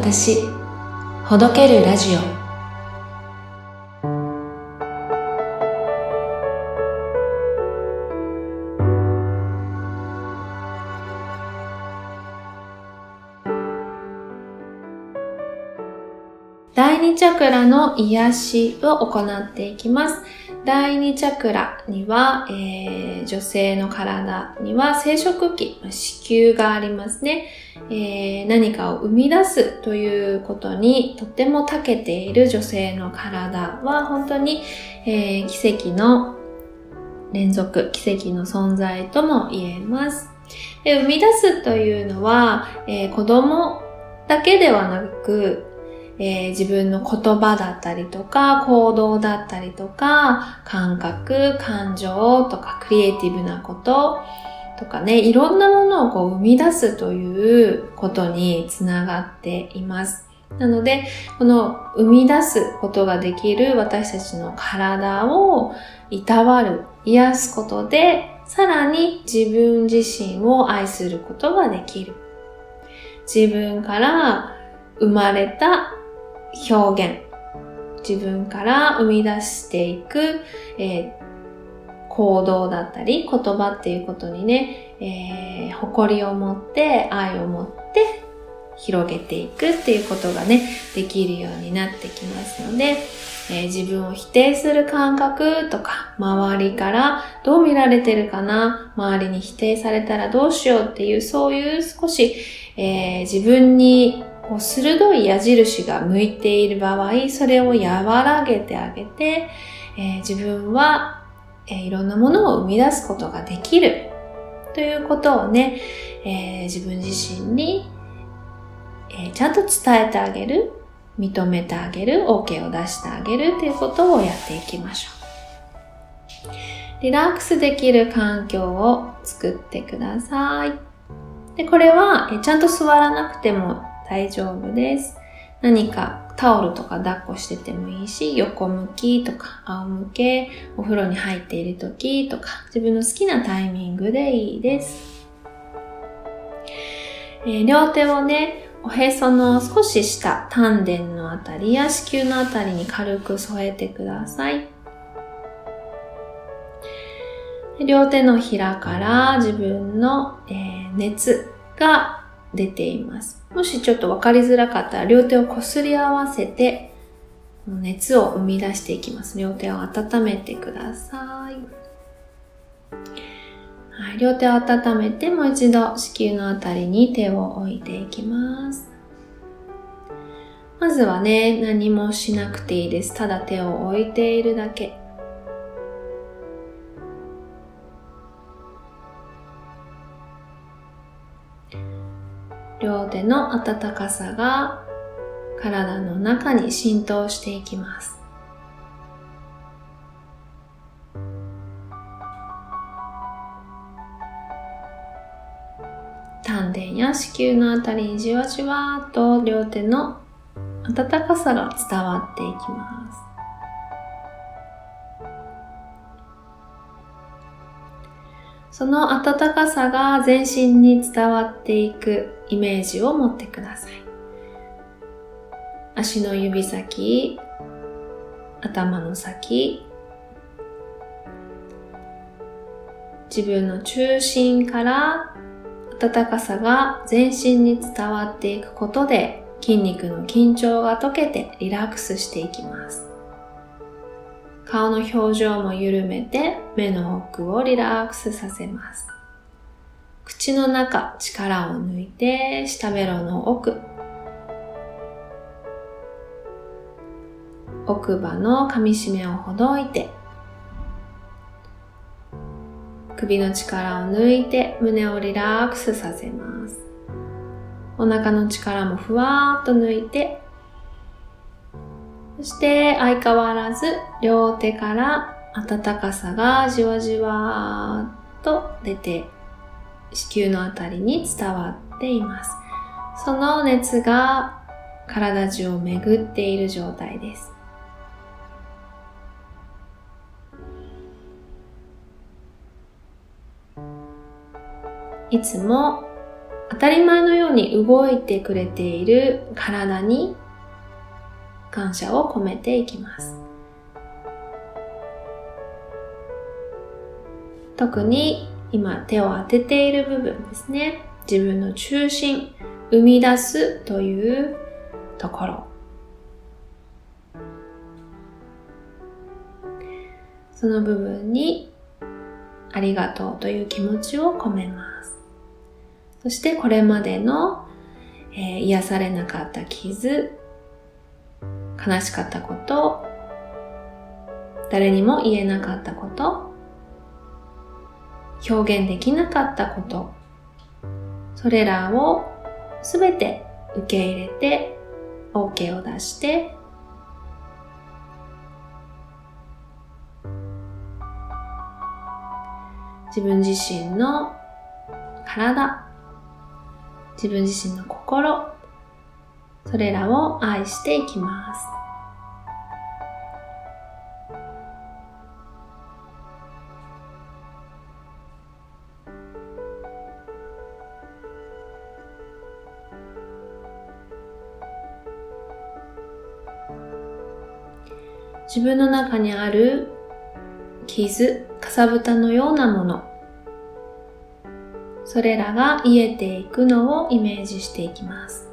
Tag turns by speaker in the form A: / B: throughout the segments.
A: 私ほどけるラジオ第二チャクラの癒しを行っていきます。第二チャクラには、えー、女性の体には生殖器、子宮がありますね、えー、何かを生み出すということにとっても長けている女性の体は本当に、えー、奇跡の連続、奇跡の存在とも言えます。で生み出すというのは、えー、子供だけではなく、えー、自分の言葉だったりとか、行動だったりとか、感覚、感情とか、クリエイティブなこととかね、いろんなものをこう生み出すということにつながっています。なので、この生み出すことができる私たちの体をいたわる、癒すことで、さらに自分自身を愛することができる。自分から生まれた表現、自分から生み出していく、えー、行動だったり言葉っていうことにね、えー、誇りを持って愛を持って広げていくっていうことがね、できるようになってきますので、えー、自分を否定する感覚とか、周りからどう見られてるかな、周りに否定されたらどうしようっていう、そういう少し、えー、自分にこう鋭い矢印が向いている場合、それを和らげてあげて、えー、自分は、えー、いろんなものを生み出すことができるということをね、えー、自分自身に、えちゃんと伝えてあげる、認めてあげる、OK を出してあげるということをやっていきましょう。リラックスできる環境を作ってください。で、これは、えちゃんと座らなくても大丈夫です。何かタオルとか抱っこしててもいいし、横向きとか仰向け、お風呂に入っている時とか、自分の好きなタイミングでいいです。えー、両手をね、おへその少し下、丹田のあたりや子宮のあたりに軽く添えてください。両手のひらから自分の、えー、熱が出ています。もしちょっとわかりづらかったら両手をこすり合わせて熱を生み出していきます。両手を温めてください。はい、両手を温めてもう一度子宮のあたりに手を置いていきます。まずはね、何もしなくていいです。ただ手を置いているだけ。両手の温かさが体の中に浸透していきます。丹田や子宮のあたりにじわじわと両手の温かさが伝わっていきます。その温かさが全身に伝わっていくイメージを持ってください。足の指先、頭の先、自分の中心から温かさが全身に伝わっていくことで筋肉の緊張が解けてリラックスしていきます。顔の表情も緩めて目の奥をリラックスさせます。口の中、力を抜いて下ベロの奥、奥歯の噛み締めをほどいて首の力を抜いて胸をリラックスさせます。お腹の力もふわーっと抜いてそして相変わらず両手から温かさがじわじわと出て子宮のあたりに伝わっています。その熱が体中を巡っている状態です。いつも当たり前のように動いてくれている体に感謝を込めていきます。特に今手を当てている部分ですね。自分の中心、生み出すというところ。その部分にありがとうという気持ちを込めます。そしてこれまでの、えー、癒されなかった傷、悲しかったこと、誰にも言えなかったこと、表現できなかったこと、それらをすべて受け入れて OK を出して自分自身の体、自分自身の心、それらを愛していきます。自分の中にある傷、かさぶたのようなもの、それらが癒えていくのをイメージしていきます。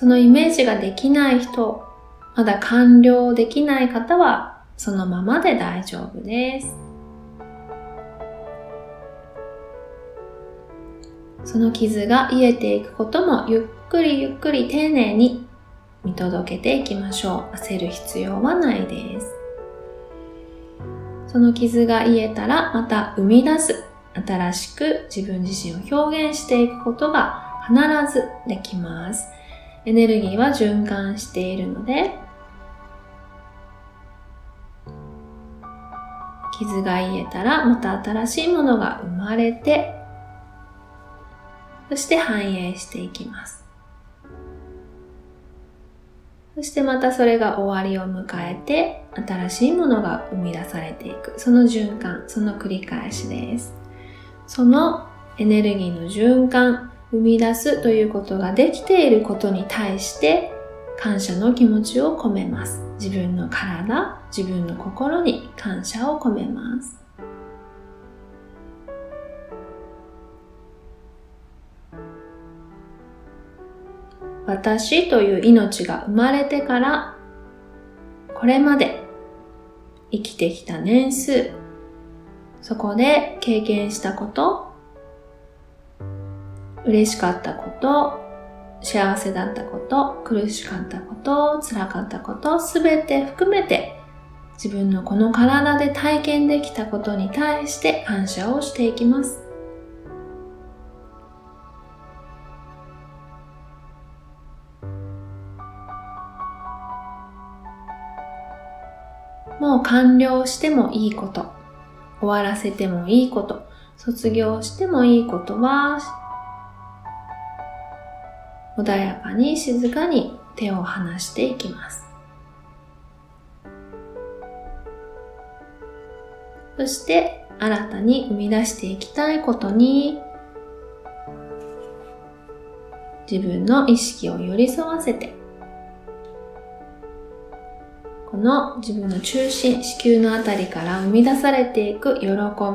A: そのイメージができない人、まだ完了できない方はそのままで大丈夫です。その傷が癒えていくこともゆっくりゆっくり丁寧に見届けていきましょう。焦る必要はないです。その傷が癒えたらまた生み出す。新しく自分自身を表現していくことが必ずできます。エネルギーは循環しているので、傷が癒えたらまた新しいものが生まれてそして反映していきます。そしてまたそれが終わりを迎えて、新しいものが生み出されていく。その循環、その繰り返しです。そのエネルギーの循環、生み出すということができていることに対して感謝の気持ちを込めます。自分の体、自分の心に感謝を込めます。私という命が生まれてからこれまで生きてきた年数、そこで経験したこと、嬉しかったこと、幸せだったこと、苦しかったこと、辛かったこと、すべて含めて自分のこの体で体験できたことに対して感謝をしていきます。もう完了してもいいこと、終わらせてもいいこと、卒業してもいいことは、穏やかに静かに手を離していきます。そして新たに生み出していきたいことに自分の意識を寄り添わせてこの自分の中心、子宮のあたりから生み出されていく喜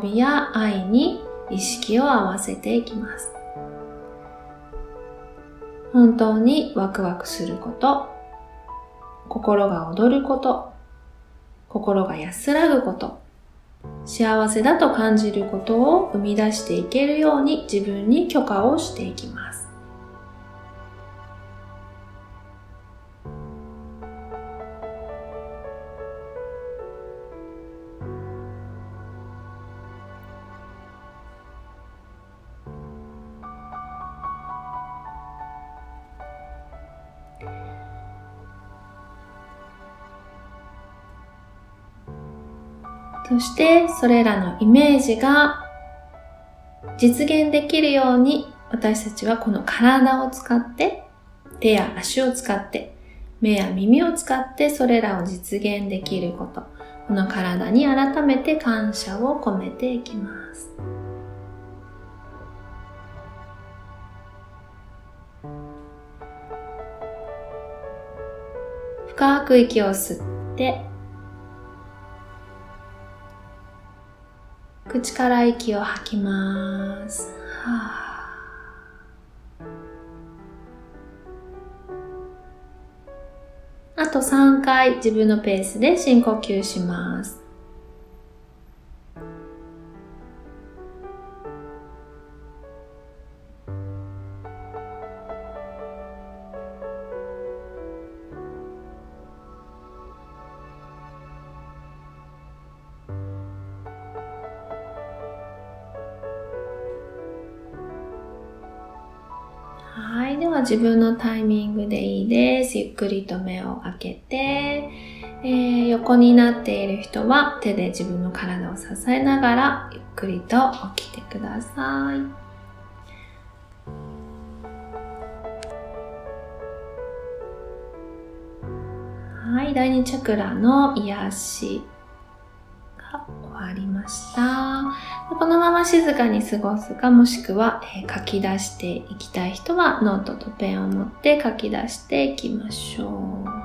A: びや愛に意識を合わせていきます。本当にワクワクすること、心が踊ること、心が安らぐこと、幸せだと感じることを生み出していけるように自分に許可をしていきます。そしてそれらのイメージが実現できるように私たちはこの体を使って手や足を使って目や耳を使ってそれらを実現できることこの体に改めて感謝を込めていきます。深く息を吸って、口から息を吐きます。はああと3回自分のペースで深呼吸します。自分のタイミングでいいです。ゆっくりと目を開けて、えー、横になっている人は手で自分の体を支えながらゆっくりと起きてください。はい。第二チャクラの癒しました。このまま静かに過ごすか、もしくは、え、書き出していきたい人はノートとペンを持って書き出していきましょう。